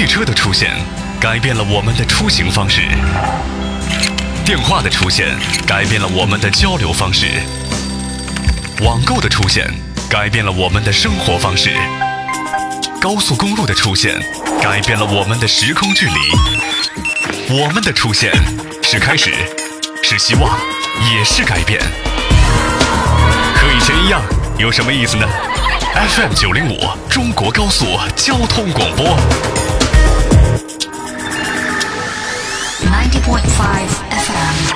汽车的出现，改变了我们的出行方式；电话的出现，改变了我们的交流方式；网购的出现，改变了我们的生活方式；高速公路的出现，改变了我们的时空距离。我们的出现是开始，是希望，也是改变。和以前一样，有什么意思呢？FM 九零五中国高速交通广播。90.5 FM.